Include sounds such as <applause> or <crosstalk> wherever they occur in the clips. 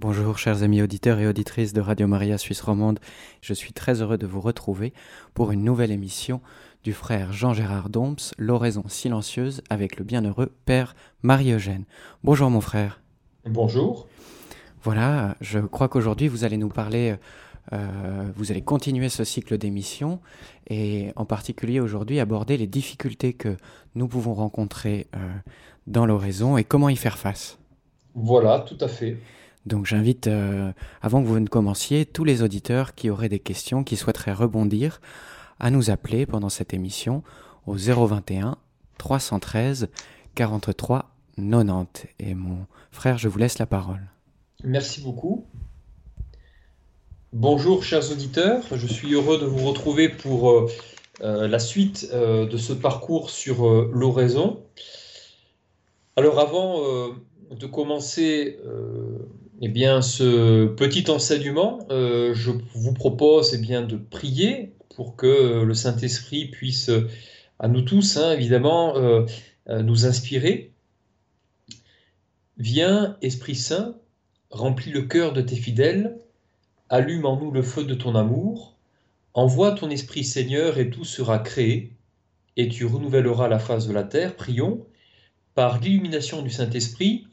Bonjour chers amis auditeurs et auditrices de Radio Maria Suisse Romande, je suis très heureux de vous retrouver pour une nouvelle émission du frère Jean-Gérard Domps, L'oraison silencieuse avec le bienheureux Père Marie-Eugène. Bonjour mon frère. Bonjour. Voilà, je crois qu'aujourd'hui vous allez nous parler, euh, vous allez continuer ce cycle d'émissions et en particulier aujourd'hui aborder les difficultés que nous pouvons rencontrer euh, dans l'oraison et comment y faire face. Voilà, tout à fait. Donc j'invite, euh, avant que vous ne commenciez, tous les auditeurs qui auraient des questions, qui souhaiteraient rebondir, à nous appeler pendant cette émission au 021 313 43 90. Et mon frère, je vous laisse la parole. Merci beaucoup. Bonjour chers auditeurs, je suis heureux de vous retrouver pour euh, euh, la suite de ce parcours sur l'oraison. Alors avant de commencer eh bien, ce petit enseignement, euh, je vous propose eh bien, de prier pour que le Saint-Esprit puisse, à nous tous, hein, évidemment, euh, euh, nous inspirer. Viens, Esprit Saint, remplis le cœur de tes fidèles, allume en nous le feu de ton amour, envoie ton Esprit Seigneur et tout sera créé, et tu renouvelleras la face de la terre. Prions, par l'illumination du Saint-Esprit,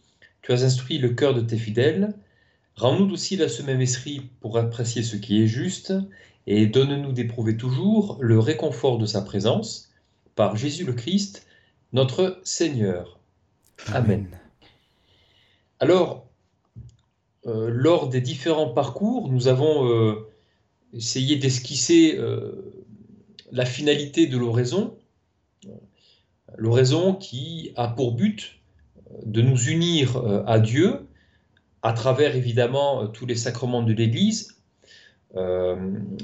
tu as instruit le cœur de tes fidèles. Rends-nous aussi à ce même esprit pour apprécier ce qui est juste et donne-nous d'éprouver toujours le réconfort de sa présence par Jésus le Christ, notre Seigneur. Amen. Alors, euh, lors des différents parcours, nous avons euh, essayé d'esquisser euh, la finalité de l'oraison. L'oraison qui a pour but de nous unir euh, à Dieu à travers évidemment euh, tous les sacrements de l'Église, euh,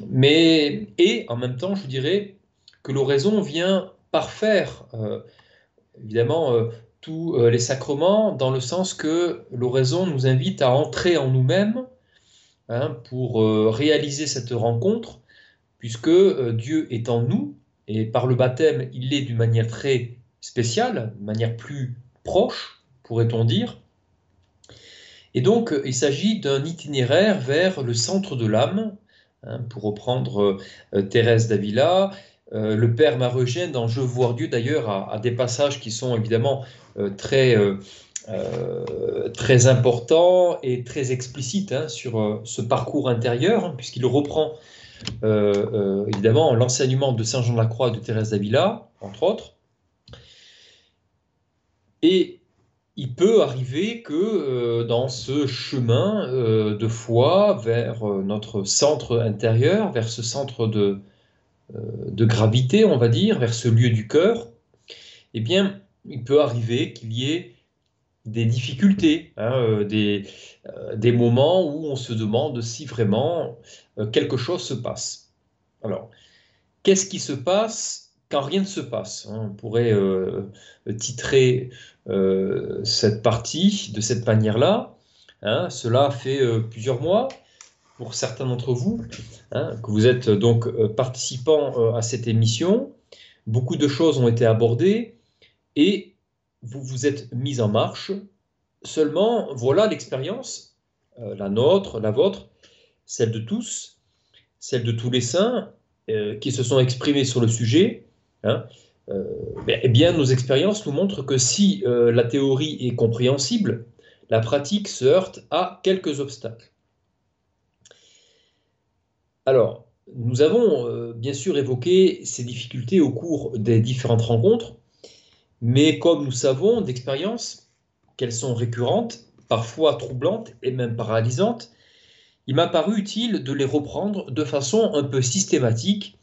mais et en même temps, je dirais que l'oraison vient parfaire évidemment tous les sacrements dans le sens que l'oraison nous invite à entrer en nous-mêmes hein, pour réaliser cette rencontre, puisque Dieu est en nous et par le baptême, il l'est d'une manière très spéciale, d'une manière plus proche, pourrait-on dire. Et donc, il s'agit d'un itinéraire vers le centre de l'âme, hein, pour reprendre euh, Thérèse d'Avila. Euh, le père Marogène, dans Je voir Dieu, d'ailleurs, a, des passages qui sont évidemment euh, très, très importants et très explicites hein, sur ce parcours intérieur, hein, puisqu'il reprend évidemment l'enseignement de Saint Jean de la Croix et de Thérèse d'Avila, entre autres. Et il peut arriver que euh, dans ce chemin euh, de foi vers euh, notre centre intérieur, vers ce centre de, gravité, on va dire, vers ce lieu du cœur, eh bien, il peut arriver qu'il y ait des difficultés, hein, des, moments où on se demande si vraiment quelque chose se passe. Alors, qu'est-ce qui se passe quand rien ne se passe hein On pourrait titrer euh, cette partie de cette manière-là. Hein, cela fait euh, plusieurs mois pour certains d'entre vous hein, que vous êtes donc euh, participants à cette émission. Beaucoup de choses ont été abordées et vous vous êtes mis en marche. Seulement, voilà l'expérience, la nôtre, la vôtre, celle de tous, celle de tous les saints qui se sont exprimés sur le sujet. Hein, euh, eh bien, nos expériences nous montrent que si euh, la théorie est compréhensible, la pratique se heurte à quelques obstacles. Alors, nous avons euh, bien sûr évoqué ces difficultés au cours des différentes rencontres, mais comme nous savons d'expérience qu'elles sont récurrentes, parfois troublantes et même paralysantes, il m'a paru utile de les reprendre de façon un peu systématique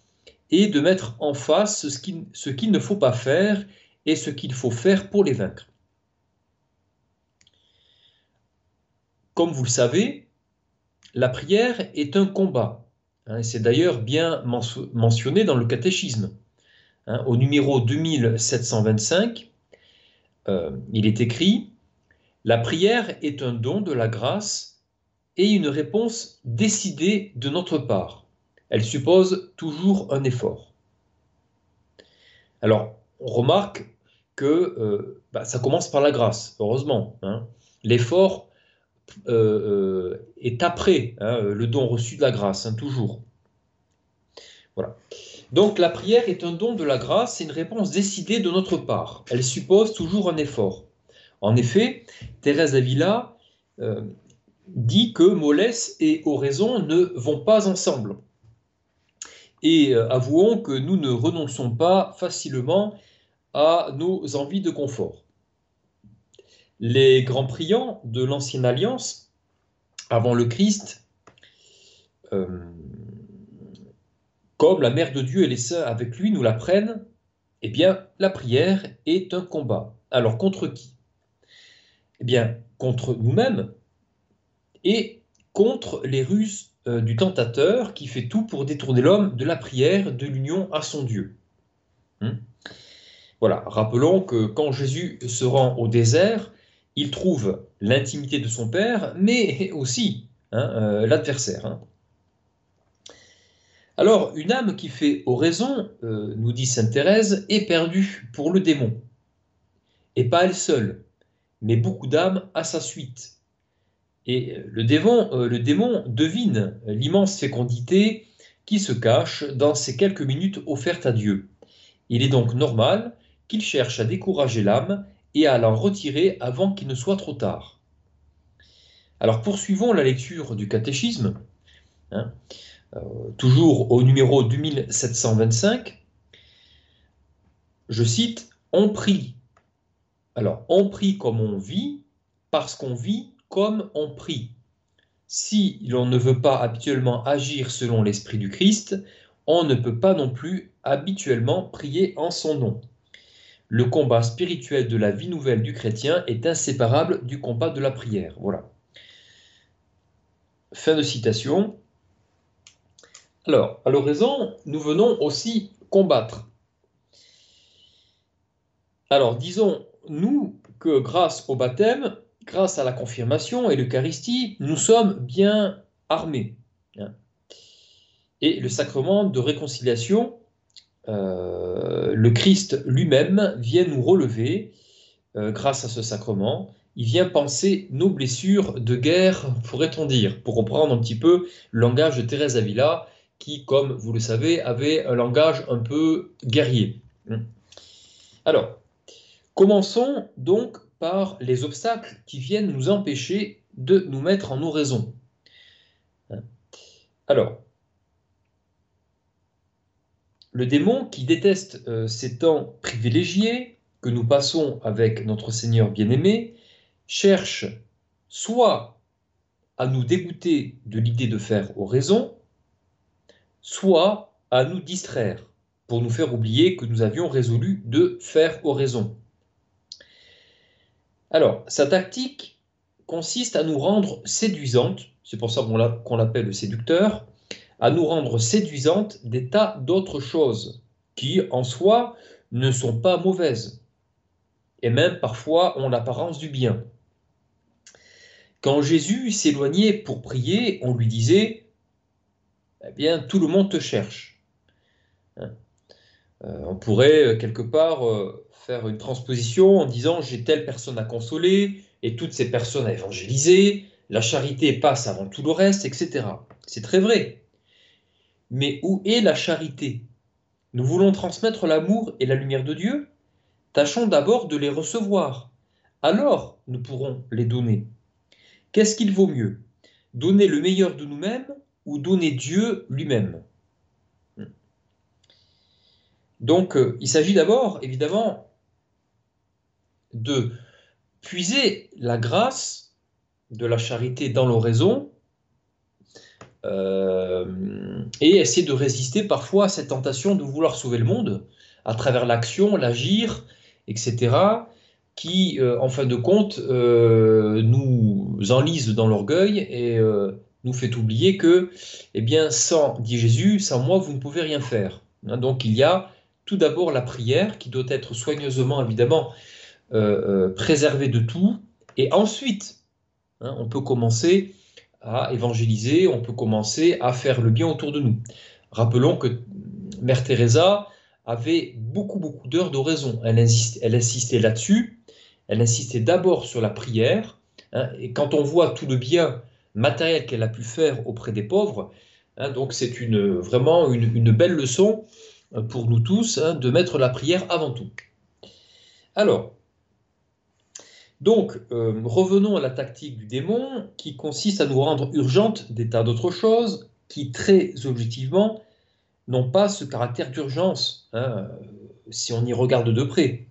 et de mettre en face ce qu'il ne faut pas faire et ce qu'il faut faire pour les vaincre. Comme vous le savez, la prière est un combat. Hein, c'est d'ailleurs bien mentionné dans le catéchisme. Hein, au numéro 2725, euh, il est écrit La prière est un don de la grâce et une réponse décidée de notre part elle suppose toujours un effort. Alors, on remarque que euh, bah, ça commence par la grâce, heureusement. Hein. L'effort est après hein, le don reçu de la grâce, hein, toujours. Voilà. Donc la prière est un don de la grâce, c'est une réponse décidée de notre part. Elle suppose toujours un effort. En effet, Thérèse d'Avila euh, dit que mollesse et oraison ne vont pas ensemble. Et euh, avouons que nous ne renonçons pas facilement à nos envies de confort. Les grands priants de l'Ancienne Alliance, avant le Christ, euh, comme la Mère de Dieu et les saints avec lui nous l'apprennent, eh bien, la prière est un combat. Alors, contre qui? Eh bien, contre nous-mêmes et contre les ruses euh, du tentateur qui fait tout pour détourner l'homme de la prière, de l'union à son Dieu. Hmm voilà, rappelons que quand Jésus se rend au désert, il trouve l'intimité de son Père, mais aussi hein, euh, l'adversaire. Hein. Alors, une âme qui fait oraison, euh, nous dit Sainte Thérèse, est perdue pour le démon. Et pas elle seule, mais beaucoup d'âmes à sa suite. Et euh, le démon, euh, le démon devine l'immense fécondité qui se cache dans ces quelques minutes offertes à Dieu. Il est donc normal qu'il cherche à décourager l'âme et à l'en retirer avant qu'il ne soit trop tard. Alors poursuivons la lecture du catéchisme. Hein. Euh, toujours au numéro 2725, je cite, on prie. Alors, on prie comme on vit, parce qu'on vit comme on prie. Si l'on ne veut pas habituellement agir selon l'Esprit du Christ, on ne peut pas non plus habituellement prier en son nom. Le combat spirituel de la vie nouvelle du chrétien est inséparable du combat de la prière. Voilà. Fin de citation. Alors, à l'oraison, nous venons aussi combattre. Alors, disons, nous, que grâce au baptême, grâce à la confirmation et l'Eucharistie, nous sommes bien armés. Hein. Et le sacrement de réconciliation, euh, le Christ lui-même vient nous relever euh, grâce à ce sacrement. Il vient penser nos blessures de guerre, pourrait-on dire, pour reprendre un petit peu le langage de Thérèse Avila, qui, comme vous le savez, avait un langage un peu guerrier. Alors, commençons donc par les obstacles qui viennent nous empêcher de nous mettre en oraison. Alors, le démon qui déteste euh, ces temps privilégiés que nous passons avec notre Seigneur bien-aimé cherche soit à nous dégoûter de l'idée de faire oraison, soit à nous distraire, pour nous faire oublier que nous avions résolu de faire oraison. Alors, sa tactique consiste à nous rendre séduisantes, c'est pour ça qu'on l'appelle le séducteur, à nous rendre séduisantes des tas d'autres choses qui, en soi, ne sont pas mauvaises, et même parfois ont l'apparence du bien. Quand Jésus s'éloignait pour prier, on lui disait eh bien, tout le monde te cherche. Hein. Euh, on pourrait euh, quelque part euh, faire une transposition en disant j'ai telle personne à consoler et toutes ces personnes à évangéliser, la charité passe avant tout le reste, etc. C'est très vrai. Mais où est la charité? Nous voulons transmettre l'amour et la lumière de Dieu Tâchons d'abord de les recevoir. Alors nous pourrons les donner. Qu'est-ce qu'il vaut mieux? Donner le meilleur de nous-mêmes ou donner Dieu lui-même? Donc, euh, il s'agit d'abord, évidemment, de puiser la grâce de la charité dans l'oraison euh, et essayer de résister parfois à cette tentation de vouloir sauver le monde à travers l'action, l'agir, etc., qui, euh, en fin de compte, nous enlise dans l'orgueil et nous fait oublier que, eh bien, sans, dit Jésus, sans moi, vous ne pouvez rien faire. Hein, donc il y a tout d'abord la prière qui doit être soigneusement, évidemment, euh, euh, préservée de tout. Et ensuite, hein, on peut commencer à évangéliser, on peut commencer à faire le bien autour de nous. Rappelons que Mère Teresa avait beaucoup, beaucoup d'heures d'oraison. Elle, elle insistait là-dessus. Elle insistait d'abord sur la prière, Hein. et quand on voit tout le bien matériel qu'elle a pu faire auprès des pauvres, hein, donc c'est une, vraiment une, belle leçon euh, pour nous tous de mettre la prière avant tout. Alors, donc, euh, revenons à la tactique du démon qui consiste à nous rendre urgentes des tas d'autres choses qui, très objectivement, n'ont pas ce caractère d'urgence, si on y regarde de près.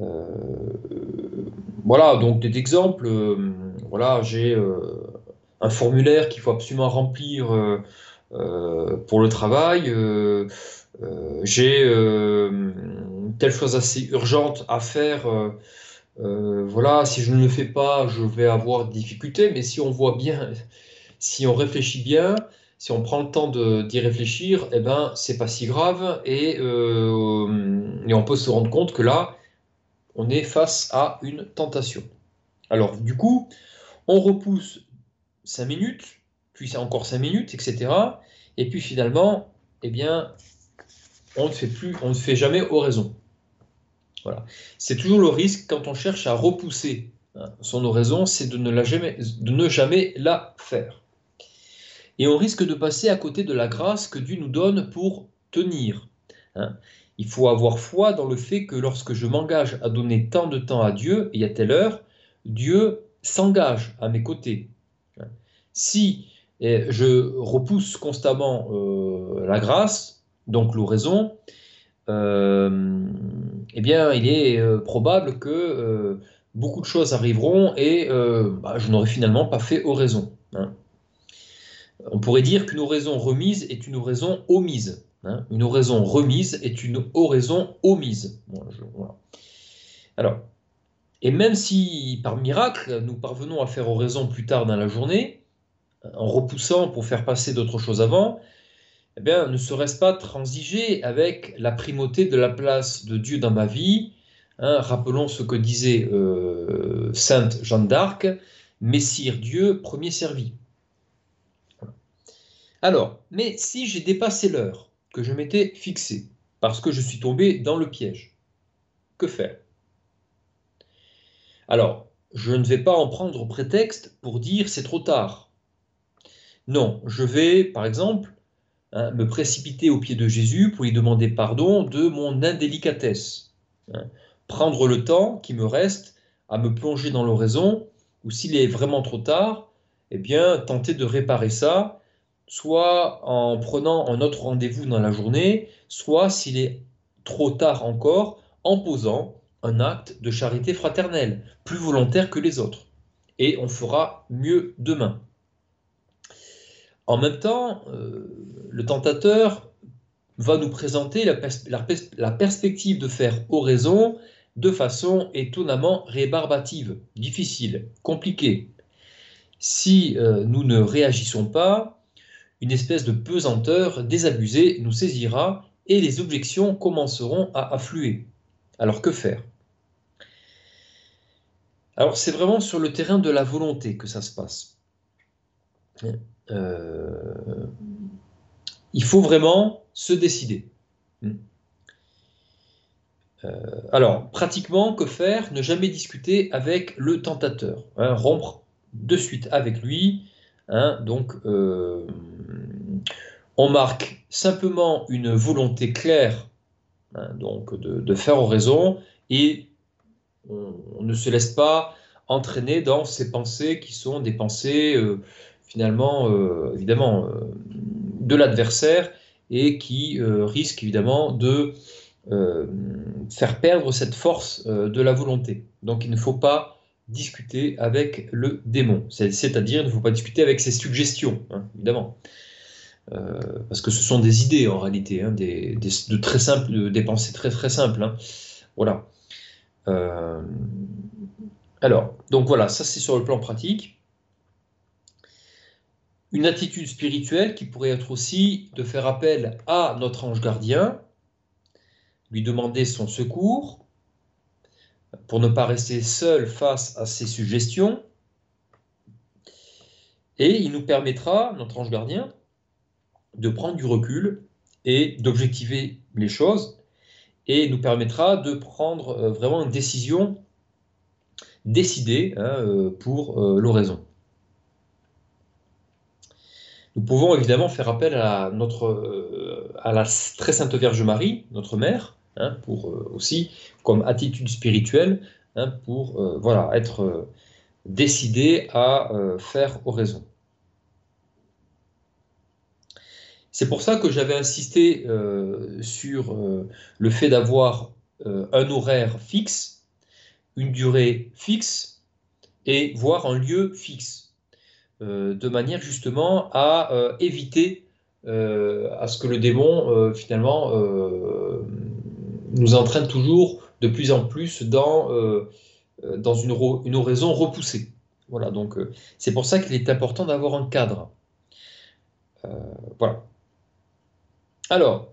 Euh, voilà, donc des exemples. Euh, voilà, j'ai euh, un formulaire qu'il faut absolument remplir pour le travail. j'ai telle chose assez urgente à faire. Voilà, si je ne le fais pas, je vais avoir des difficultés. Mais si on voit bien, si on réfléchit bien, si on prend le temps d'y réfléchir, eh ben, c'est pas si grave et, et, on peut se rendre compte que là, on est face à une tentation. Alors, du coup, on repousse 5 minutes, puis c'est encore 5 minutes, etc. Et puis finalement, eh bien, on ne fait plus, on ne fait jamais oraison. C'est toujours le risque quand on cherche à repousser hein, son oraison, c'est de, ne jamais, de ne jamais la faire. Et on risque de passer à côté de la grâce que Dieu nous donne pour tenir. Hein. Il faut avoir foi dans le fait que lorsque je m'engage à donner tant de temps à Dieu et à telle heure, Dieu s'engage à mes côtés. Si eh, je repousse constamment euh, la grâce, donc l'oraison, eh bien, il est euh, probable que beaucoup de choses arriveront et bah, je n'aurai finalement pas fait oraison. Hein. On pourrait dire qu'une oraison remise est une oraison omise. Hein, une oraison remise est une oraison omise. Alors, et même si par miracle nous parvenons à faire oraison plus tard dans la journée, en repoussant pour faire passer d'autres choses avant, eh bien, ne serait-ce pas transiger avec la primauté de la place de Dieu dans ma vie hein, Rappelons ce que disait euh, Sainte Jeanne d'Arc, Messire Dieu, premier servi. Alors, mais si j'ai dépassé l'heure, que je m'étais fixé, parce que je suis tombé dans le piège. Que faire? Alors, je ne vais pas en prendre prétexte pour dire c'est trop tard. Non, je vais, par exemple, hein, me précipiter au pied de Jésus pour lui demander pardon de mon indélicatesse. Hein. prendre le temps qui me reste à me plonger dans l'oraison, ou s'il est vraiment trop tard, eh bien, tenter de réparer ça soit en prenant un autre rendez-vous dans la journée, soit s'il est trop tard encore, en posant un acte de charité fraternelle, plus volontaire que les autres. Et on fera mieux demain. En même temps, euh, le tentateur va nous présenter la, perspective de faire oraison de façon étonnamment rébarbative, difficile, compliquée. Si euh, nous ne réagissons pas, une espèce de pesanteur désabusée nous saisira et les objections commenceront à affluer. Alors que faire? Alors c'est vraiment sur le terrain de la volonté que ça se passe. Euh, il faut vraiment se décider. Euh, alors, pratiquement, que faire? Ne jamais discuter avec le tentateur. Hein, rompre de suite avec lui, Hein, donc, euh, on marque simplement une volonté claire hein, donc de, faire oraison et on, ne se laisse pas entraîner dans ces pensées qui sont des pensées finalement euh, évidemment de l'adversaire et qui risquent évidemment de faire perdre cette force de la volonté. Donc il ne faut pas discuter avec le démon. C'est-à-dire, il ne faut pas discuter avec ses suggestions, hein, évidemment. Euh, parce que ce sont des idées en réalité, hein, des, de très simples, des pensées très très simples. Hein. Voilà. Euh, alors, donc voilà, ça c'est sur le plan pratique. Une attitude spirituelle qui pourrait être aussi de faire appel à notre ange gardien, lui demander son secours, pour ne pas rester seul face à ces suggestions. Et il nous permettra, notre ange gardien, de prendre du recul et d'objectiver les choses et nous permettra de prendre euh, vraiment une décision décidé hein, pour l'oraison. Nous pouvons évidemment faire appel à, notre, à la très sainte Vierge Marie, notre mère, hein, pour aussi comme attitude spirituelle, hein, pour voilà, être décidé à faire oraison. C'est pour ça que j'avais insisté euh, sur euh, le fait d'avoir euh, un horaire fixe, une durée fixe et voire un lieu fixe, de manière justement à éviter à ce que le démon finalement nous entraîne toujours de plus en plus dans, une, oraison repoussée. Voilà, donc c'est pour ça qu'il est important d'avoir un cadre. voilà. Alors,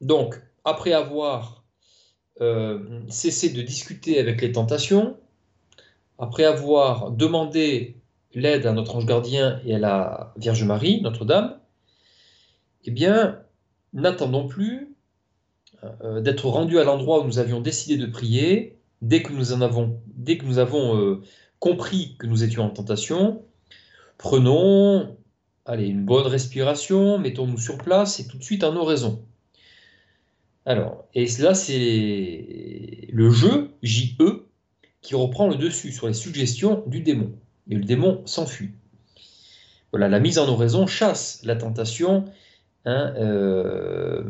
donc, après avoir euh, cessé de discuter avec les tentations, après avoir demandé l'aide à notre ange gardien et à la Vierge Marie, Notre-Dame, eh bien, n'attendons plus euh, d'être rendus à l'endroit où nous avions décidé de prier, dès que nous avons euh, compris que nous étions en tentation, prenons Allez, une bonne respiration, mettons-nous sur place et tout de suite en oraison. Alors, et là, c'est le jeu, J-E, qui reprend le dessus sur les suggestions du démon. Et le démon s'enfuit. Voilà, la mise en oraison chasse la tentation. Hein, euh,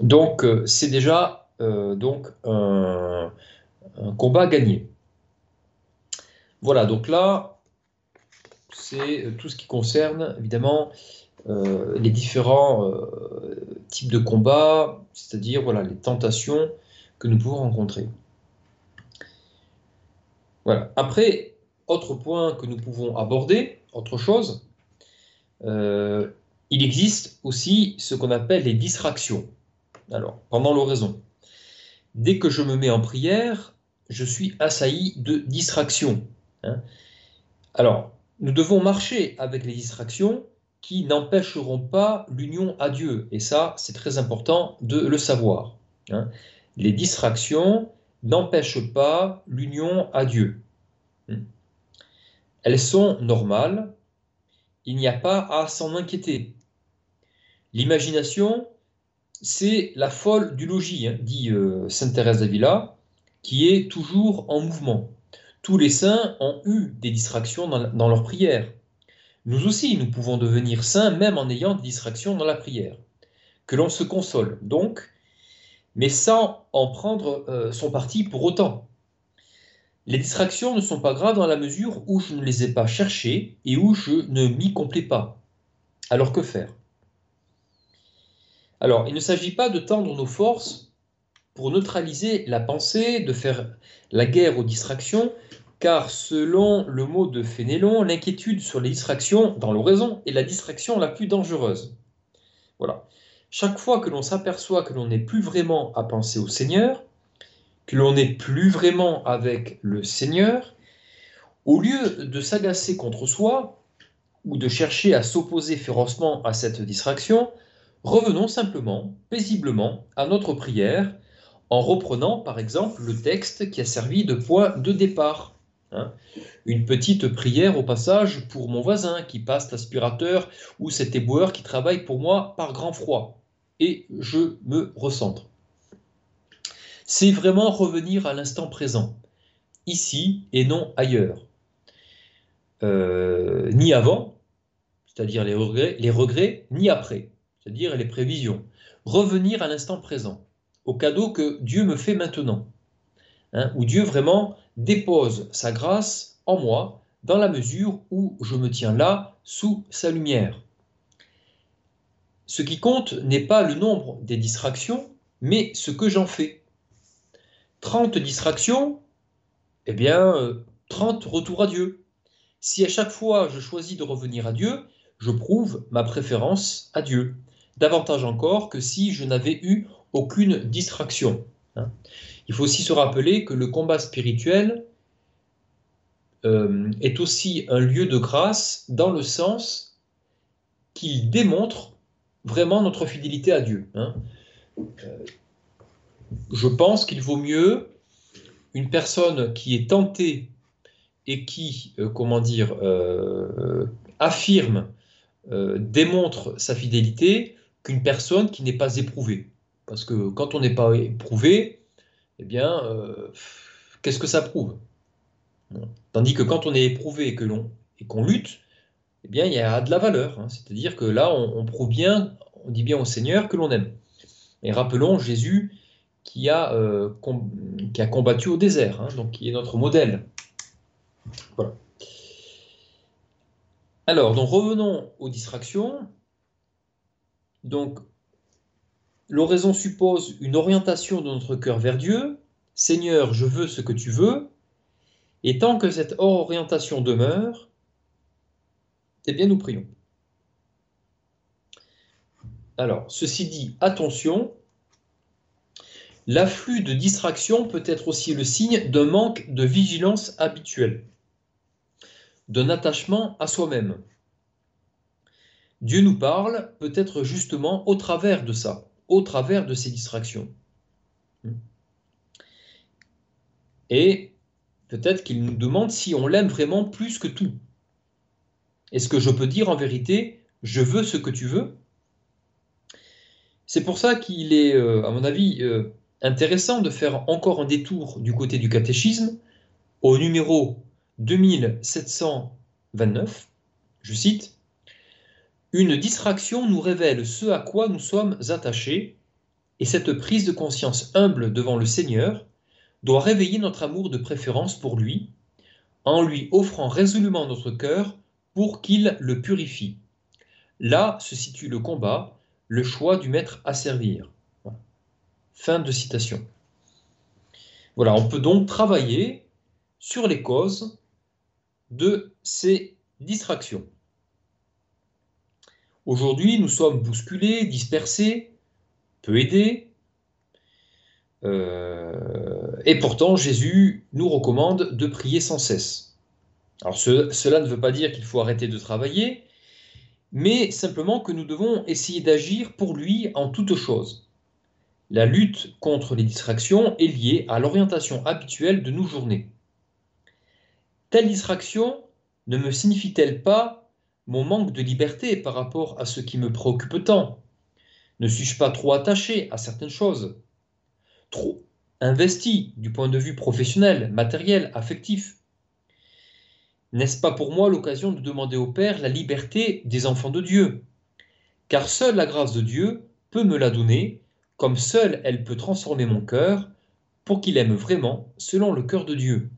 donc, euh, c'est déjà euh, donc un, combat gagné. Voilà, donc là, c'est tout ce qui concerne évidemment les différents types de combats, c'est-à-dire voilà, les tentations que nous pouvons rencontrer. Voilà. Après, autre point que nous pouvons aborder, autre chose, il existe aussi ce qu'on appelle les distractions. Alors, pendant l'oraison, dès que je me mets en prière, je suis assailli de distractions. Hein. Alors, nous devons marcher avec les distractions qui n'empêcheront pas l'union à Dieu. Et ça, c'est très important de le savoir. Hein. Les distractions n'empêchent pas l'union à Dieu. Hmm. Elles sont normales. Il n'y a pas à s'en inquiéter. L'imagination, c'est la folle du logis, hein, dit euh, Sainte Thérèse d'Avila, qui est toujours en mouvement. Tous les saints ont eu des distractions dans, leur prière. Nous aussi, nous pouvons devenir saints même en ayant des distractions dans la prière. Que l'on se console, donc, mais sans en prendre euh, son parti pour autant. Les distractions ne sont pas graves dans la mesure où je ne les ai pas cherchées et où je ne m'y complais pas. Alors que faire? Alors, il ne s'agit pas de tendre nos forces pour neutraliser la pensée, de faire la guerre aux distractions, car selon le mot de Fénélon, l'inquiétude sur les distractions dans l'oraison est la distraction la plus dangereuse. Voilà. Chaque fois que l'on s'aperçoit que l'on n'est plus vraiment à penser au Seigneur, que l'on n'est plus vraiment avec le Seigneur, au lieu de s'agacer contre soi ou de chercher à s'opposer férocement à cette distraction, revenons simplement, paisiblement, à notre prière, en reprenant par exemple le texte qui a servi de point de départ. Hein. Une petite prière au passage pour mon voisin qui passe l'aspirateur ou cet éboueur qui travaille pour moi par grand froid. Et je me recentre. C'est vraiment revenir à l'instant présent, ici et non ailleurs. Euh, ni avant, c'est-à-dire les regrets, ni après, c'est-à-dire les prévisions. Revenir à l'instant présent, au cadeau que Dieu me fait maintenant. Hein, où Dieu vraiment dépose sa grâce en moi dans la mesure où je me tiens là sous sa lumière. Ce qui compte n'est pas le nombre des distractions, mais ce que j'en fais. 30 distractions, eh bien, 30 euh, retours à Dieu. Si à chaque fois je choisis de revenir à Dieu, je prouve ma préférence à Dieu. Davantage encore que si je n'avais eu aucune distraction. Hein. Il faut aussi se rappeler que le combat spirituel euh, est aussi un lieu de grâce dans le sens qu'il démontre vraiment notre fidélité à Dieu. Je pense qu'il vaut mieux une personne qui est tentée et qui, euh, comment dire, euh, affirme, euh, démontre sa fidélité qu'une personne qui n'est pas éprouvée. Parce que quand on n'est pas éprouvé, eh bien, qu'est-ce que ça prouve? Tandis que quand on est éprouvé et que l'on et qu'on lutte, eh bien, il y a de la valeur. Hein. C'est-à-dire que là, on, prouve bien, on dit bien au Seigneur que l'on aime. Et rappelons Jésus qui a, qui a combattu au désert, hein, donc qui est notre modèle. Voilà. Alors, donc revenons aux distractions. Donc, l'oraison suppose une orientation de notre cœur vers Dieu. Seigneur, je veux ce que tu veux. Et tant que cette orientation demeure, eh bien, nous prions. Alors, ceci dit, attention, L'afflux de distractions peut être aussi le signe d'un manque de vigilance habituelle, d'un attachement à soi-même. Dieu nous parle peut-être justement au travers de ça, au travers de ces distractions. Et peut-être qu'il nous demande si on l'aime vraiment plus que tout. Est-ce que je peux dire en vérité, je veux ce que tu veux? C'est pour ça qu'il est, euh, à mon avis, euh, intéressant de faire encore un détour du côté du catéchisme au numéro 2729. Je cite Une distraction nous révèle ce à quoi nous sommes attachés, et cette prise de conscience humble devant le Seigneur doit réveiller notre amour de préférence pour lui, en lui offrant résolument notre cœur pour qu'il le purifie. Là se situe le combat, le choix du maître à servir. Fin de citation. Voilà, on peut donc travailler sur les causes de ces distractions. Aujourd'hui, nous sommes bousculés, dispersés, peu aidés. Euh, et pourtant, Jésus nous recommande de prier sans cesse. Alors, cela ne veut pas dire qu'il faut arrêter de travailler, mais simplement que nous devons essayer d'agir pour lui en toutes choses. La lutte contre les distractions est liée à l'orientation habituelle de nos journées. Telle distraction ne me signifie-t-elle pas mon manque de liberté par rapport à ce qui me préoccupe tant? Ne suis-je pas trop attaché à certaines choses? Trop investi du point de vue professionnel, matériel, affectif? N'est-ce pas pour moi l'occasion de demander au Père la liberté des enfants de Dieu? Car seule la grâce de Dieu peut me la donner comme seule elle peut transformer mon cœur pour qu'il aime vraiment selon le cœur de Dieu.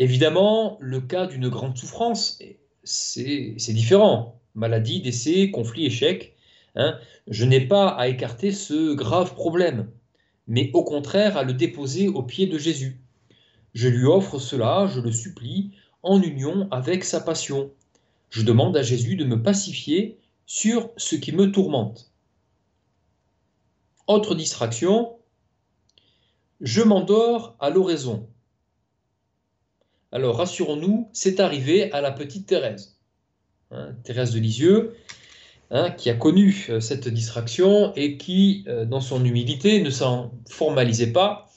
Évidemment, le cas d'une grande souffrance, c'est différent. Maladie, décès, conflit, échec. Hein. Je n'ai pas à écarter ce grave problème, mais au contraire à le déposer aux pieds de Jésus. Je lui offre cela, je le supplie, en union avec sa passion. Je demande à Jésus de me pacifier sur ce qui me tourmente. Autre distraction, je m'endors à l'oraison. Alors rassurons-nous, c'est arrivé à la petite Thérèse, hein, Thérèse de Lisieux, hein, qui a connu euh, cette distraction et qui, euh, dans son humilité, ne s'en formalisait pas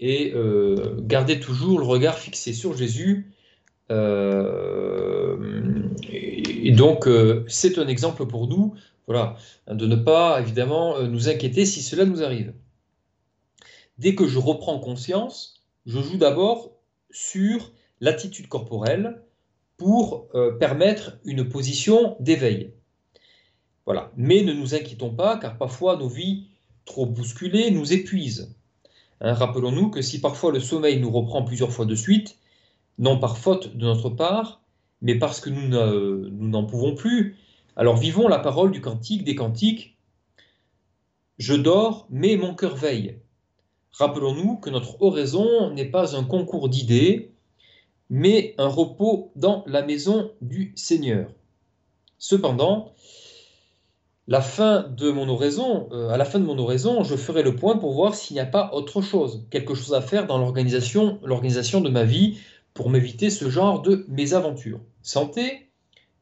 et euh, gardait toujours le regard fixé sur Jésus. et donc, c'est un exemple pour nous voilà, de ne pas évidemment euh, nous inquiéter si cela nous arrive. Dès que je reprends conscience, je joue d'abord sur l'attitude corporelle pour euh, permettre une position d'éveil. Voilà. Mais ne nous inquiétons pas, car parfois nos vies trop bousculées nous épuisent. Hein, rappelons-nous que si parfois le sommeil nous reprend plusieurs fois de suite, non par faute de notre part, mais parce que nous n'en pouvons plus, alors vivons la parole du cantique des cantiques. Je dors, mais mon cœur veille. Rappelons-nous que notre oraison n'est pas un concours d'idées, mais un repos dans la maison du Seigneur. Cependant, la fin euh, à la fin de mon oraison, je ferai le point pour voir s'il n'y a pas autre chose, quelque chose à faire dans l'organisation, l'organisation de ma vie pour m'éviter ce genre de mésaventures. Santé,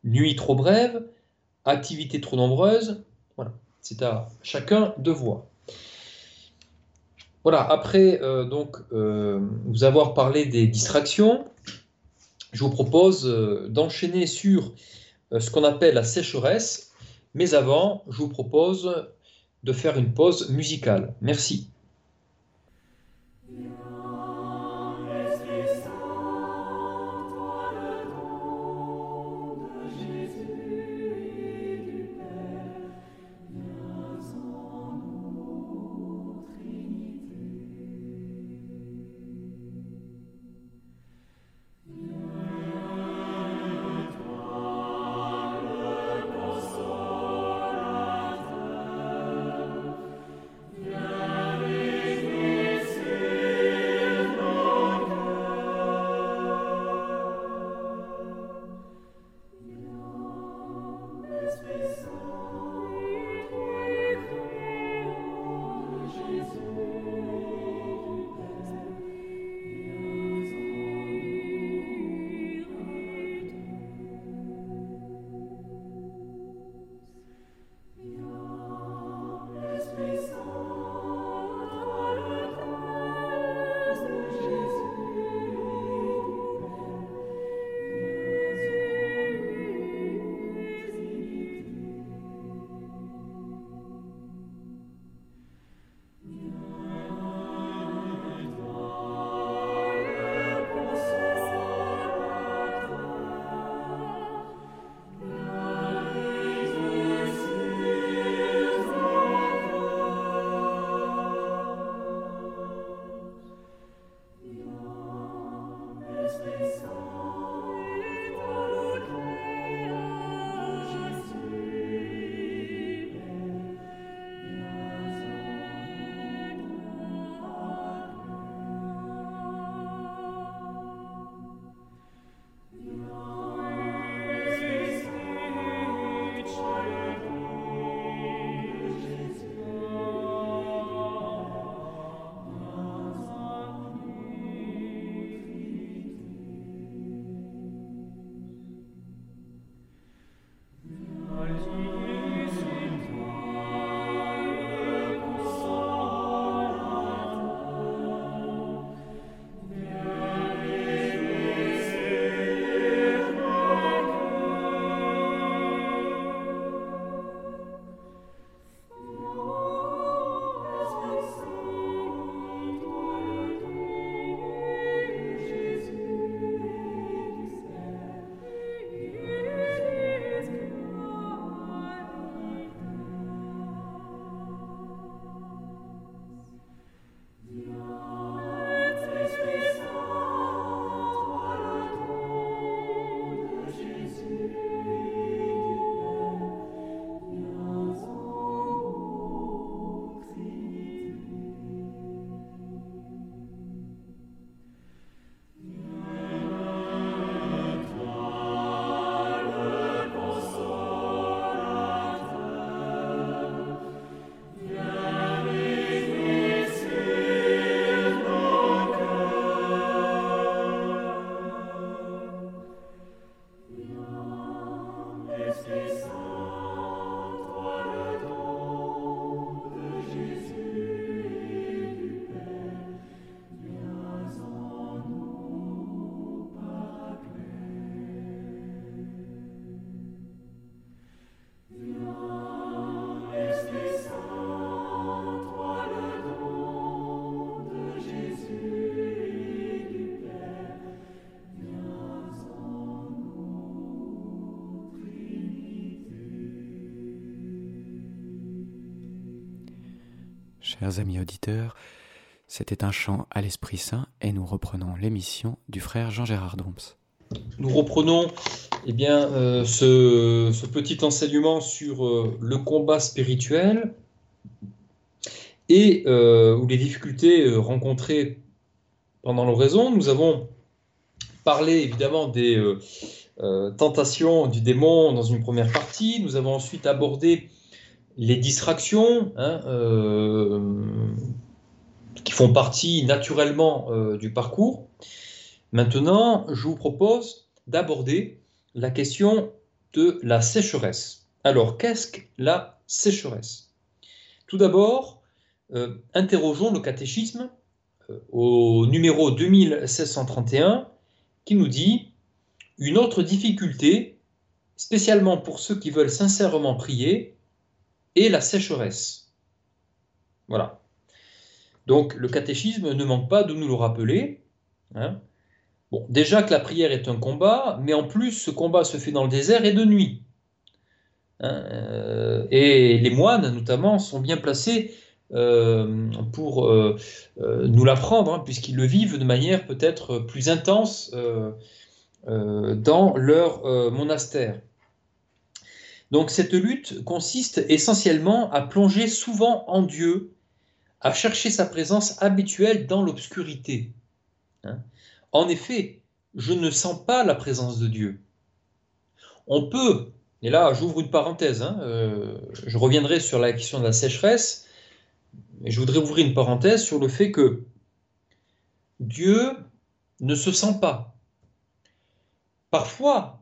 nuit trop brève, activités trop nombreuses, voilà, c'est à chacun de voir. Voilà, après euh, donc euh, vous avoir parlé des distractions, je vous propose euh, d'enchaîner sur ce qu'on appelle la sécheresse, mais avant, je vous propose de faire une pause musicale. Merci. Chers amis auditeurs, c'était un chant à l'Esprit Saint et nous reprenons l'émission du frère Jean-Gérard Domps. Nous reprenons eh bien, euh, ce, petit enseignement sur euh, le combat spirituel et euh, ou les difficultés rencontrées pendant l'oraison. Nous avons parlé évidemment des tentations du démon dans une première partie. Nous avons ensuite abordé les distractions hein, euh, qui font partie naturellement euh, du parcours. Maintenant, je vous propose d'aborder la question de la sécheresse. Alors, qu'est-ce que la sécheresse? Tout d'abord, interrogeons le catéchisme au numéro 2631 qui nous dit une autre difficulté, spécialement pour ceux qui veulent sincèrement prier, est la sécheresse. Voilà. Donc le catéchisme ne manque pas de nous le rappeler. Hein. Déjà que la prière est un combat, mais en plus ce combat se fait dans le désert et de nuit. Hein, euh, et les moines, notamment, sont bien placés euh, pour euh, nous l'apprendre, hein, puisqu'ils le vivent de manière peut-être plus intense dans leur monastère. Donc cette lutte consiste essentiellement à plonger souvent en Dieu, à chercher sa présence habituelle dans l'obscurité. Hein. En effet, je ne sens pas la présence de Dieu. On peut, et là j'ouvre une parenthèse, hein, euh, je reviendrai sur la question de la sécheresse, mais je voudrais ouvrir une parenthèse sur le fait que Dieu ne se sent pas. Parfois,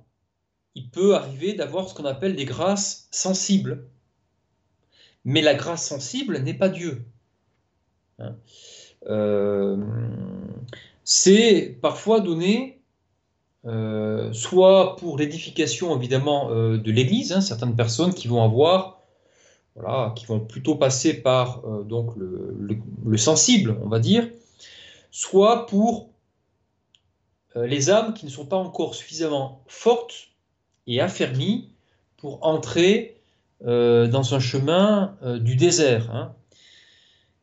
il peut arriver d'avoir ce qu'on appelle des grâces sensibles. Mais la grâce sensible n'est pas Dieu. Hein. Euh, c'est parfois donné euh, soit pour l'édification évidemment euh, de l'Église, hein, certaines personnes qui vont avoir, voilà, qui vont plutôt passer par donc le, sensible, on va dire, soit pour les âmes qui ne sont pas encore suffisamment fortes et affermi pour entrer euh, dans un chemin euh, du désert. Hein.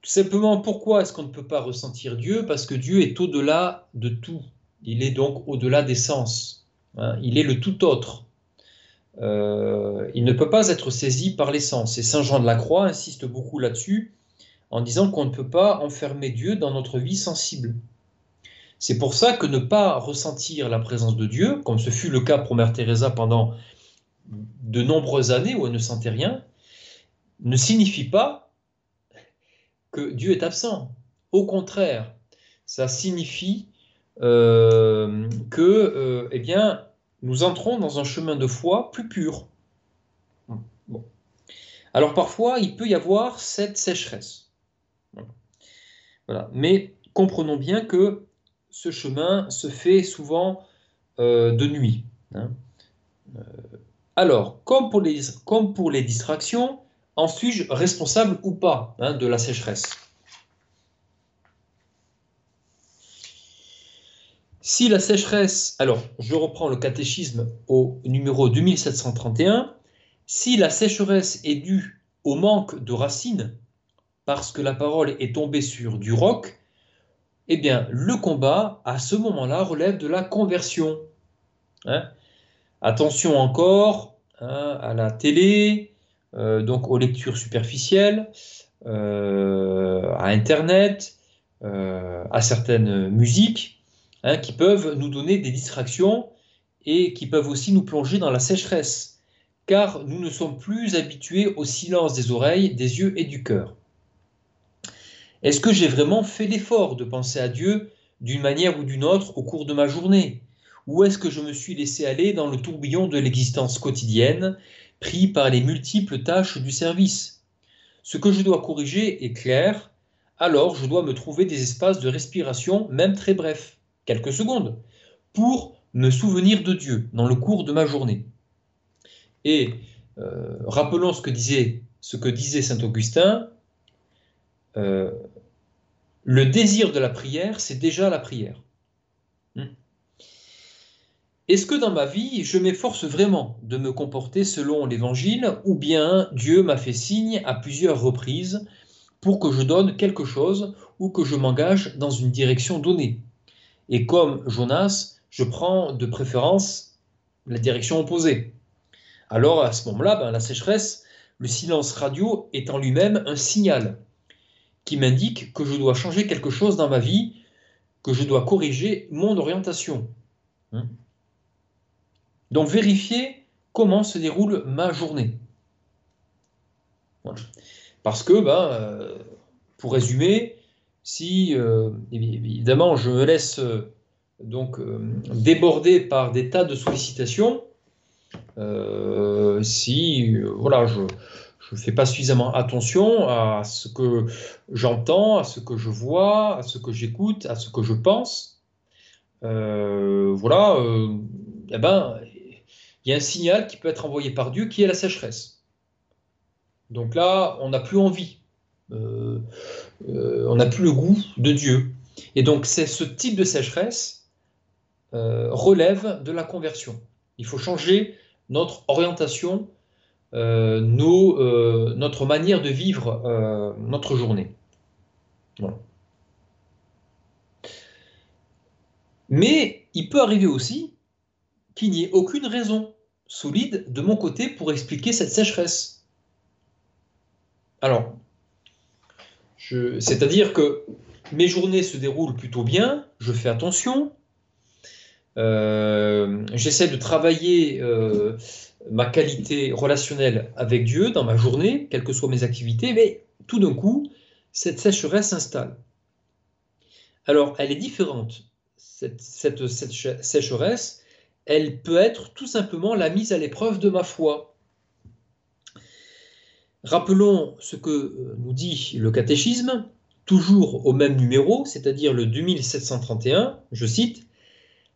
Tout simplement, pourquoi est-ce qu'on ne peut pas ressentir Dieu? Parce que Dieu est au-delà de tout. Il est donc au-delà des sens. Hein. Il est le tout autre. Euh, il ne peut pas être saisi par les sens. Et Saint Jean de la Croix insiste beaucoup là-dessus en disant qu'on ne peut pas enfermer Dieu dans notre vie sensible. C'est pour ça que ne pas ressentir la présence de Dieu, comme ce fut le cas pour Mère Teresa pendant de nombreuses années où elle ne sentait rien, ne signifie pas que Dieu est absent. Au contraire, ça signifie euh, que, euh, eh bien, nous entrons dans un chemin de foi plus pur. Alors parfois, il peut y avoir cette sécheresse. Voilà. Mais comprenons bien que ce chemin se fait souvent euh, de nuit. Hein. Euh, alors, comme pour, les, distractions, en suis-je responsable ou pas hein, de la sécheresse? Si la sécheresse, alors je reprends le catéchisme au numéro 2731, si la sécheresse est due au manque de racines, parce que la parole est tombée sur du roc, eh bien, le combat, à ce moment-là, relève de la conversion. Hein. Attention encore hein, à la télé, euh, donc aux lectures superficielles, euh, à Internet, euh, à certaines musiques, hein, qui peuvent nous donner des distractions et qui peuvent aussi nous plonger dans la sécheresse, car nous ne sommes plus habitués au silence des oreilles, des yeux et du cœur. Est-ce que j'ai vraiment fait l'effort de penser à Dieu d'une manière ou d'une autre au cours de ma journée? Ou est-ce que je me suis laissé aller dans le tourbillon de l'existence quotidienne, pris par les multiples tâches du service? Ce que je dois corriger est clair, alors je dois me trouver des espaces de respiration, même très brefs, quelques secondes, pour me souvenir de Dieu dans le cours de ma journée. Et euh, rappelons ce que disait, saint Augustin, euh, le désir de la prière, c'est déjà la prière. Hmm. Est-ce que dans ma vie, je m'efforce vraiment de me comporter selon l'Évangile, ou bien Dieu m'a fait signe à plusieurs reprises pour que je donne quelque chose ou que je m'engage dans une direction donnée? Et comme Jonas, je prends de préférence la direction opposée. Alors à ce moment-là, ben, la sécheresse, le silence radio est en lui-même un signal qui m'indique que je dois changer quelque chose dans ma vie, que je dois corriger mon orientation. Hein. Donc vérifier comment se déroule ma journée. Parce que, ben, euh, pour résumer, si euh, évidemment je me laisse euh, donc déborder par des tas de sollicitations, si voilà, je, je ne fais pas suffisamment attention à ce que j'entends, à ce que je vois, à ce que j'écoute, à ce que je pense. Euh, voilà, euh, eh ben, il y a un signal qui peut être envoyé par Dieu qui est la sécheresse. Donc là, on n'a plus envie, euh, on n'a plus le goût de Dieu. Et donc, c'est ce type de sécheresse relève de la conversion. Il faut changer notre orientation euh, nos, euh, notre manière de vivre euh, notre journée. Mais il peut arriver aussi qu'il n'y ait aucune raison solide de mon côté pour expliquer cette sécheresse. Alors, c'est-à-dire que mes journées se déroulent plutôt bien, je fais attention, j'essaie de travailler ma qualité relationnelle avec Dieu dans ma journée, quelles que soient mes activités, mais tout d'un coup, cette sécheresse s'installe. Alors, elle est différente. Cette, sécheresse, elle peut être tout simplement la mise à l'épreuve de ma foi. Rappelons ce que euh, nous dit le catéchisme, toujours au même numéro, c'est-à-dire le 2731, je cite,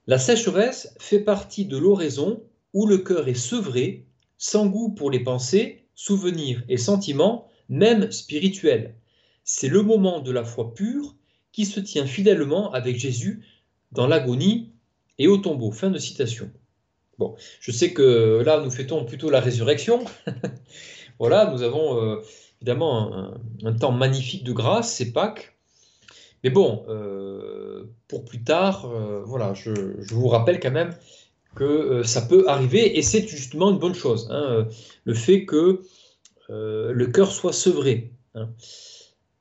La sécheresse fait partie de l'oraison où le cœur est sevré, sans goût pour les pensées, souvenirs et sentiments, même spirituels. C'est le moment de la foi pure qui se tient fidèlement avec Jésus dans l'agonie et au tombeau. Fin de citation. Bon, je sais que là, nous fêtons plutôt la résurrection. <laughs> voilà, nous avons euh, évidemment un, temps magnifique de grâce, c'est Pâques. Mais bon, euh, pour plus tard, euh, voilà, je, vous rappelle quand même que euh, ça peut arriver, et c'est justement une bonne chose, hein, euh, le fait que euh, le cœur soit sevré. Hein.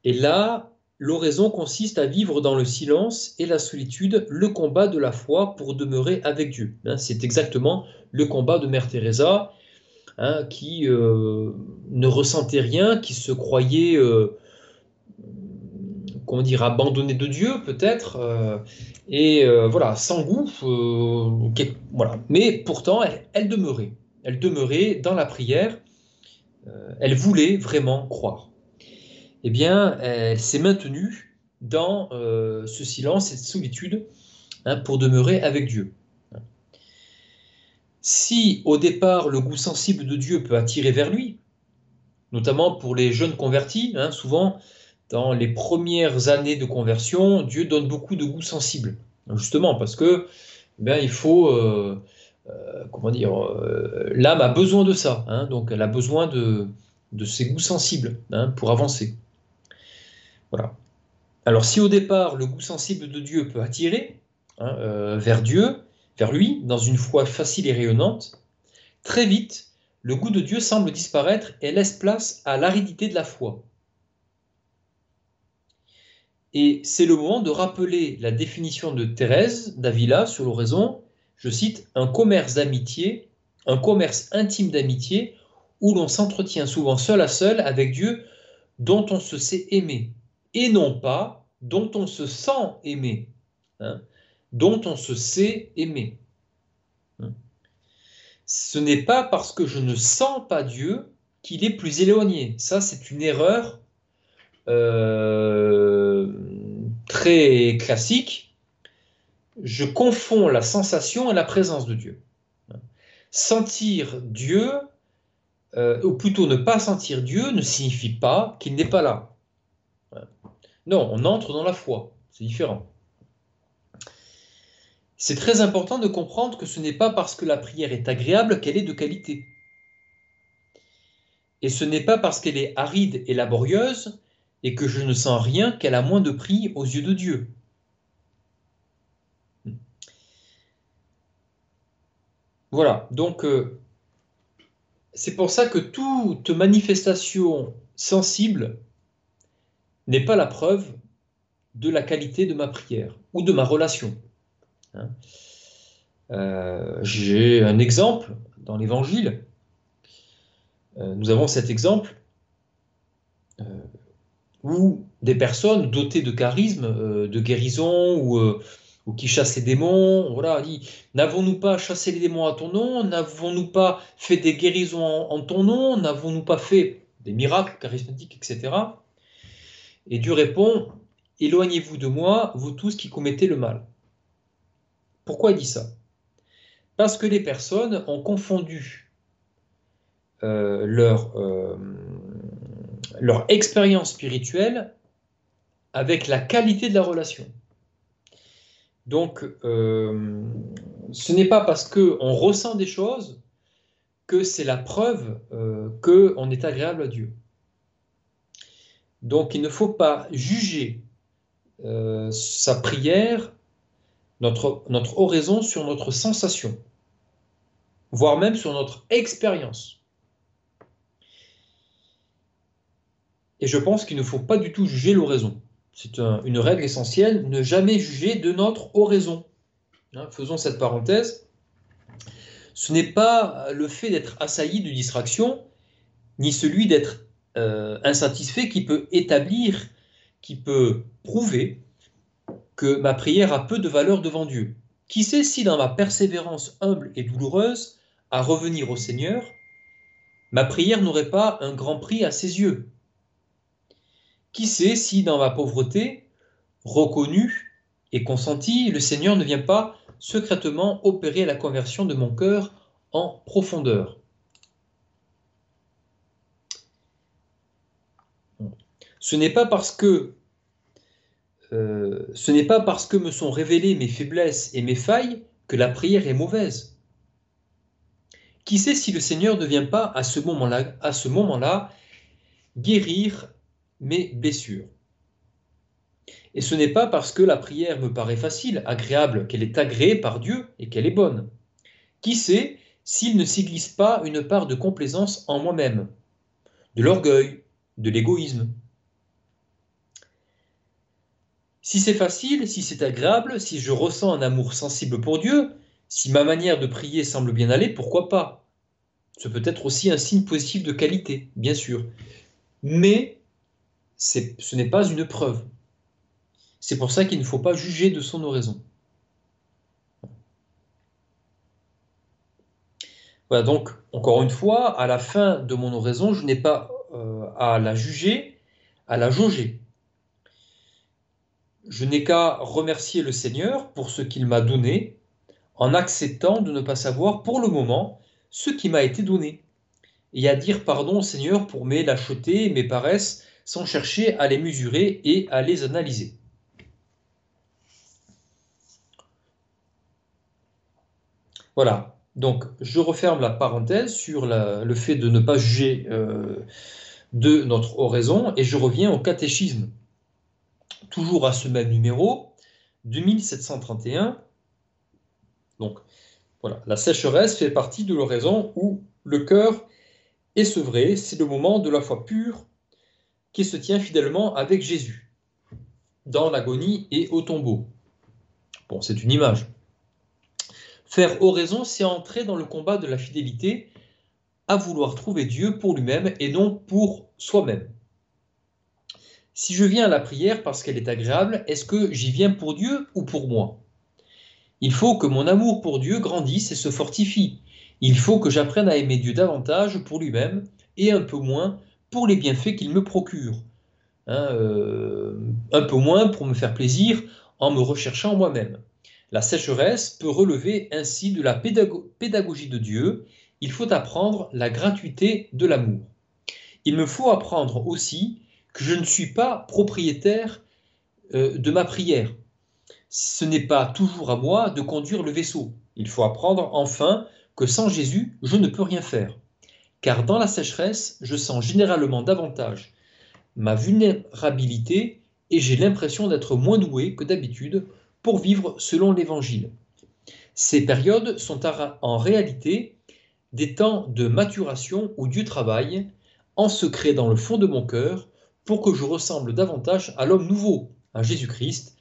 Et là, l'oraison consiste à vivre dans le silence et la solitude le combat de la foi pour demeurer avec Dieu. Hein. c'est exactement le combat de Mère Teresa, qui ne ressentait rien, qui se croyait comment dire, abandonnée de Dieu peut-être, euh, et euh, voilà, sans goût, euh, voilà. Mais pourtant, elle, demeurait, elle demeurait dans la prière, elle voulait vraiment croire. Eh bien, elle s'est maintenue dans ce silence, cette solitude, hein, pour demeurer avec Dieu. Si au départ le goût sensible de Dieu peut attirer vers lui, notamment pour les jeunes convertis, hein, souvent dans les premières années de conversion, Dieu donne beaucoup de goût sensible. Justement, parce que ben, il faut, euh, euh, comment dire, euh, l'âme a besoin de ça. Hein. donc, elle a besoin de, de ses goûts sensibles hein, pour avancer. Voilà. Alors, si au départ, le goût sensible de Dieu peut attirer hein, vers Dieu, vers lui, dans une foi facile et rayonnante, très vite, le goût de Dieu semble disparaître et laisse place à l'aridité de la foi. Et c'est le moment de rappeler la définition de Thérèse d'Avila sur l'oraison, je cite, un commerce d'amitié, un commerce intime d'amitié, où l'on s'entretient souvent seul à seul avec Dieu dont on se sait aimer, et non pas dont on se sent aimer, hein, dont on se sait aimer. Hein. Ce n'est pas parce que je ne sens pas Dieu qu'il est plus éloigné. Ça, c'est une erreur euh, très classique, je confonds la sensation et la présence de Dieu. Sentir Dieu, euh, ou plutôt ne pas sentir Dieu, ne signifie pas qu'il n'est pas là. Non, on entre dans la foi, c'est différent. C'est très important de comprendre que ce n'est pas parce que la prière est agréable qu'elle est de qualité. Et ce n'est pas parce qu'elle est aride et laborieuse et que je ne sens rien qu'elle a moins de prix aux yeux de Dieu. Voilà, donc euh, c'est pour ça que toute manifestation sensible n'est pas la preuve de la qualité de ma prière ou de ma relation. Hein. Euh, j'ai un exemple dans l'Évangile. Euh, nous avons cet exemple ou des personnes dotées de charisme, euh, de guérison, ou, euh, ou, qui chassent les démons, voilà, N'avons-nous pas chassé les démons à ton nom? N'avons-nous pas fait des guérisons en, ton nom? N'avons-nous pas fait des miracles charismatiques, etc. Et Dieu répond, Éloignez-vous de moi, vous tous qui commettez le mal. Pourquoi il dit ça? Parce que les personnes ont confondu euh, leur, leur expérience spirituelle avec la qualité de la relation. Donc, euh, ce n'est pas parce qu'on ressent des choses que c'est la preuve euh, qu'on est agréable à Dieu. Donc, il ne faut pas juger euh, sa prière, notre, notre oraison sur notre sensation, voire même sur notre expérience. Et je pense qu'il ne faut pas du tout juger l'oraison. C'est une règle essentielle, ne jamais juger de notre oraison. Hein, faisons cette parenthèse. Ce n'est pas le fait d'être assailli de distraction, ni celui d'être euh, insatisfait qui peut établir, qui peut prouver que ma prière a peu de valeur devant Dieu. Qui sait si dans ma persévérance humble et douloureuse à revenir au Seigneur, ma prière n'aurait pas un grand prix à ses yeux? Qui sait si dans ma pauvreté, reconnue et consentie, le Seigneur ne vient pas secrètement opérer la conversion de mon cœur en profondeur. Ce n'est pas parce que euh, ce n'est pas parce que me sont révélées mes faiblesses et mes failles que la prière est mauvaise. Qui sait si le Seigneur ne vient pas à ce moment-là, à ce moment-là, guérir mes blessures. Et ce n'est pas parce que la prière me paraît facile, agréable, qu'elle est agréée par Dieu et qu'elle est bonne. Qui sait s'il ne s'y glisse pas une part de complaisance en moi-même, de l'orgueil, de l'égoïsme. Si c'est facile, si c'est agréable, si je ressens un amour sensible pour Dieu, si ma manière de prier semble bien aller, pourquoi pas? Ce peut être aussi un signe positif de qualité, bien sûr. Mais ce n'est pas une preuve. C'est pour ça qu'il ne faut pas juger de son oraison. Voilà, donc, encore une fois, à la fin de mon oraison, je n'ai pas euh, à la juger, à la jauger. Je n'ai qu'à remercier le Seigneur pour ce qu'il m'a donné, en acceptant de ne pas savoir pour le moment ce qui m'a été donné, et à dire pardon au Seigneur pour mes lâchetés, mes paresses, sans chercher à les mesurer et à les analyser. Voilà, donc je referme la parenthèse sur le fait de ne pas juger euh, de notre oraison et je reviens au catéchisme. Toujours à ce même numéro, 2731. Donc voilà, la sécheresse fait partie de l'oraison où le cœur est sevré, c'est le moment de la foi pure qui se tient fidèlement avec Jésus dans l'agonie et au tombeau. Bon, c'est une image. Faire oraison, c'est entrer dans le combat de la fidélité à vouloir trouver Dieu pour lui-même et non pour soi-même. Si je viens à la prière parce qu'elle est agréable, est-ce que j'y viens pour Dieu ou pour moi? Il faut que mon amour pour Dieu grandisse et se fortifie. Il faut que j'apprenne à aimer Dieu davantage pour lui-même et un peu moins pour les bienfaits qu'il me procure. Hein, euh, un peu moins pour me faire plaisir en me recherchant moi-même. La sécheresse peut relever ainsi de la pédagogie de Dieu. Il faut apprendre la gratuité de l'amour. Il me faut apprendre aussi que je ne suis pas propriétaire euh, de ma prière. Ce n'est pas toujours à moi de conduire le vaisseau. Il faut apprendre enfin que sans Jésus, je ne peux rien faire car dans la sécheresse, je sens généralement davantage ma vulnérabilité et j'ai l'impression d'être moins doué que d'habitude pour vivre selon l'Évangile. Ces périodes sont en réalité des temps de maturation où Dieu travaille en secret dans le fond de mon cœur pour que je ressemble davantage à l'homme nouveau, à Jésus-Christ,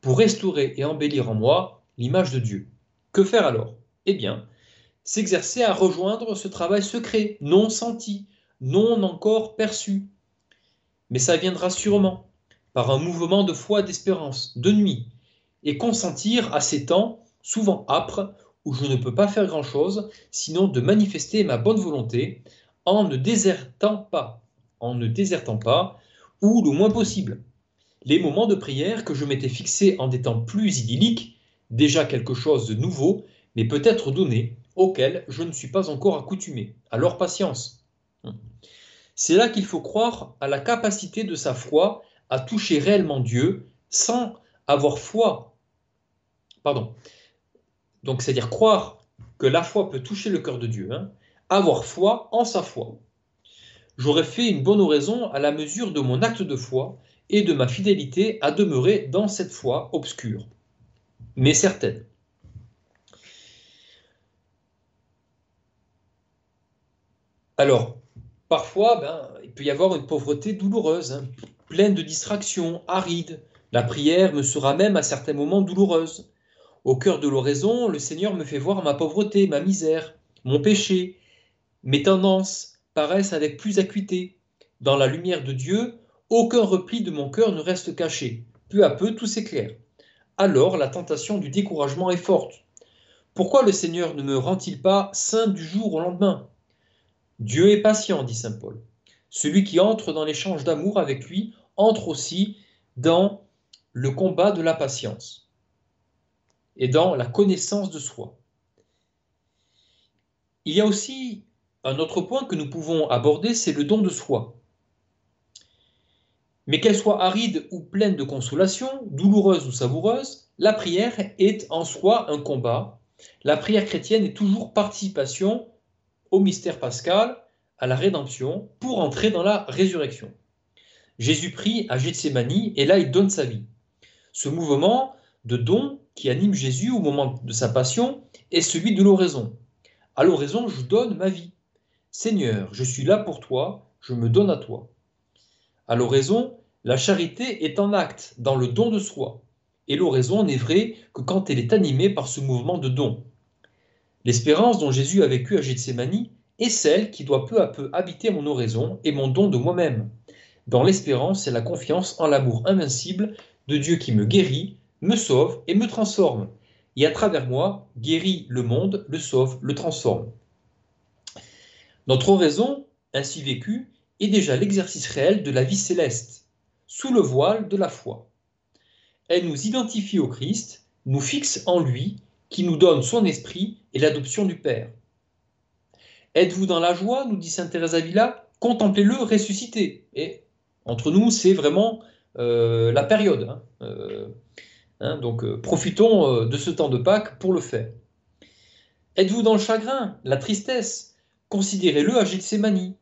pour restaurer et embellir en moi l'image de Dieu. Que faire alors? Eh bien, s'exercer à rejoindre ce travail secret, non senti, non encore perçu. Mais ça viendra sûrement, par un mouvement de foi d'espérance, de nuit, et consentir à ces temps, souvent âpres, où je ne peux pas faire grand-chose, sinon de manifester ma bonne volonté, en ne désertant pas, en ne désertant pas, ou le moins possible. Les moments de prière que je m'étais fixés en des temps plus idylliques, déjà quelque chose de nouveau, mais peut-être donné, auquel je ne suis pas encore accoutumé. Alors patience. C'est là qu'il faut croire à la capacité de sa foi à toucher réellement Dieu sans avoir foi. Pardon. Donc c'est-à-dire croire que la foi peut toucher le cœur de Dieu, hein. avoir foi en sa foi. J'aurais fait une bonne oraison à la mesure de mon acte de foi et de ma fidélité à demeurer dans cette foi obscure, mais certaine. Alors, parfois, ben, il peut y avoir une pauvreté douloureuse, hein, pleine de distractions, aride. La prière me sera même à certains moments douloureuse. Au cœur de l'oraison, le Seigneur me fait voir ma pauvreté, ma misère, mon péché. Mes tendances paraissent avec plus acuité. Dans la lumière de Dieu, aucun repli de mon cœur ne reste caché. Peu à peu, tout s'éclaire. Alors, la tentation du découragement est forte. Pourquoi le Seigneur ne me rend-il pas saint du jour au lendemain? Dieu est patient, dit saint Paul. Celui qui entre dans l'échange d'amour avec lui entre aussi dans le combat de la patience et dans la connaissance de soi. Il y a aussi un autre point que nous pouvons aborder, c'est le don de soi. Mais qu'elle soit aride ou pleine de consolation, douloureuse ou savoureuse, la prière est en soi un combat. La prière chrétienne est toujours participation au mystère pascal, à la rédemption, pour entrer dans la résurrection. Jésus prie à Gethsemane et là il donne sa vie. Ce mouvement de don qui anime Jésus au moment de sa passion est celui de l'oraison. À l'oraison, je donne ma vie. Seigneur, je suis là pour toi, je me donne à toi. À l'oraison, la charité est en acte dans le don de soi, et l'oraison n'est vraie que quand elle est animée par ce mouvement de don. L'espérance dont Jésus a vécu à Gethsemane est celle qui doit peu à peu habiter mon oraison et mon don de moi-même. Dans l'espérance, c'est la confiance en l'amour invincible de Dieu qui me guérit, me sauve et me transforme, et à travers moi guérit le monde, le sauve, le transforme. Notre oraison, ainsi vécue, est déjà l'exercice réel de la vie céleste sous le voile de la foi. Elle nous identifie au Christ, nous fixe en lui, qui nous donne son esprit et l'adoption du Père. Êtes-vous dans la joie nous dit Sainte Thérèse Avila, contemplez-le ressuscité. Et entre nous, c'est vraiment euh, la période. Hein. Euh, hein, donc euh, profitons de ce temps de Pâques pour le faire. Êtes-vous dans le chagrin, la tristesse? Considérez-le à Gethsemane.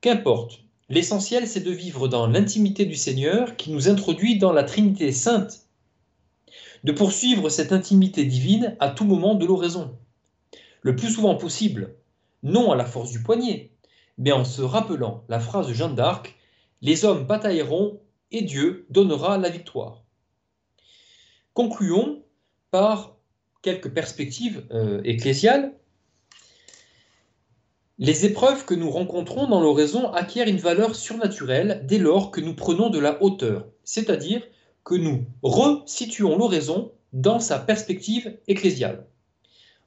Qu'importe, L'essentiel, c'est de vivre dans l'intimité du Seigneur qui nous introduit dans la Trinité sainte, de poursuivre cette intimité divine à tout moment de l'oraison, le plus souvent possible, non à la force du poignet, mais en se rappelant la phrase de Jeanne d'Arc Les hommes batailleront et Dieu donnera la victoire. Concluons par quelques perspectives euh, ecclésiales les épreuves que nous rencontrons dans l'oraison acquièrent une valeur surnaturelle dès lors que nous prenons de la hauteur, c'est-à-dire que nous resituons l'oraison dans sa perspective ecclésiale.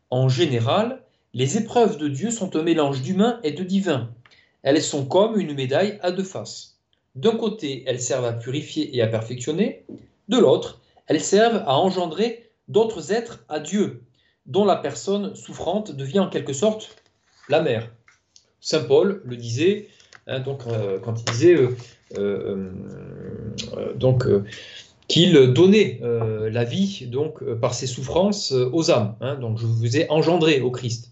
En général, les épreuves de Dieu sont un mélange d'humain et de divin. Elles sont comme une médaille à deux faces. D'un côté, elles servent à purifier et à perfectionner, de l'autre, elles servent à engendrer d'autres êtres à Dieu, dont la personne souffrante devient en quelque sorte la mère. Saint Paul le disait, hein, euh, quand il disait euh, euh, donc, qu'il donnait la vie donc, par ses souffrances aux âmes. Hein, donc je vous ai engendré au Christ.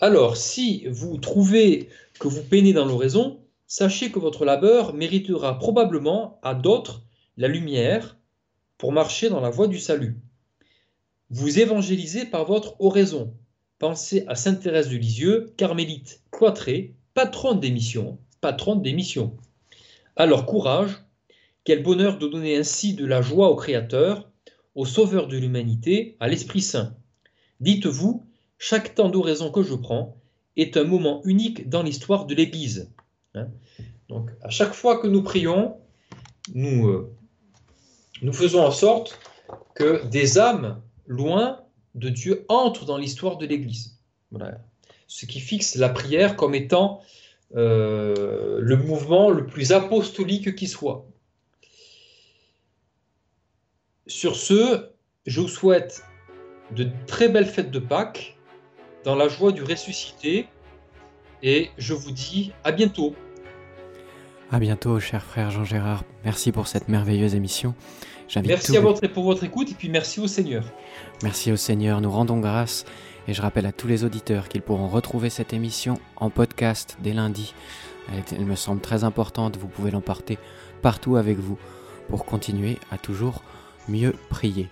Alors, si vous trouvez que vous peinez dans l'oraison, sachez que votre labeur méritera probablement à d'autres la lumière pour marcher dans la voie du salut. Vous évangélisez par votre oraison, Pensez à Sainte Thérèse de Lisieux, carmélite cloîtrée, patronne des missions, patronne des missions. Alors courage, quel bonheur de donner ainsi de la joie au Créateur, au Sauveur de l'humanité, à l'Esprit Saint. Dites-vous, chaque temps d'oraison que je prends est un moment unique dans l'histoire de l'Église. Hein? Donc à chaque fois que nous prions, nous, euh, nous faisons en sorte que des âmes loin de Dieu entre dans l'histoire de l'Église. Ce qui fixe la prière comme étant euh, le mouvement le plus apostolique qui soit. Sur ce, je vous souhaite de très belles fêtes de Pâques dans la joie du ressuscité et je vous dis à bientôt. À bientôt, cher frère Jean-Gérard. Merci pour cette merveilleuse émission. Merci à votre, pour votre écoute et puis merci au Seigneur. Merci au Seigneur. Nous rendons grâce et je rappelle à tous les auditeurs qu'ils pourront retrouver cette émission en podcast dès lundi. Elle, me semble très importante. Vous pouvez l'emporter partout avec vous pour continuer à toujours mieux prier.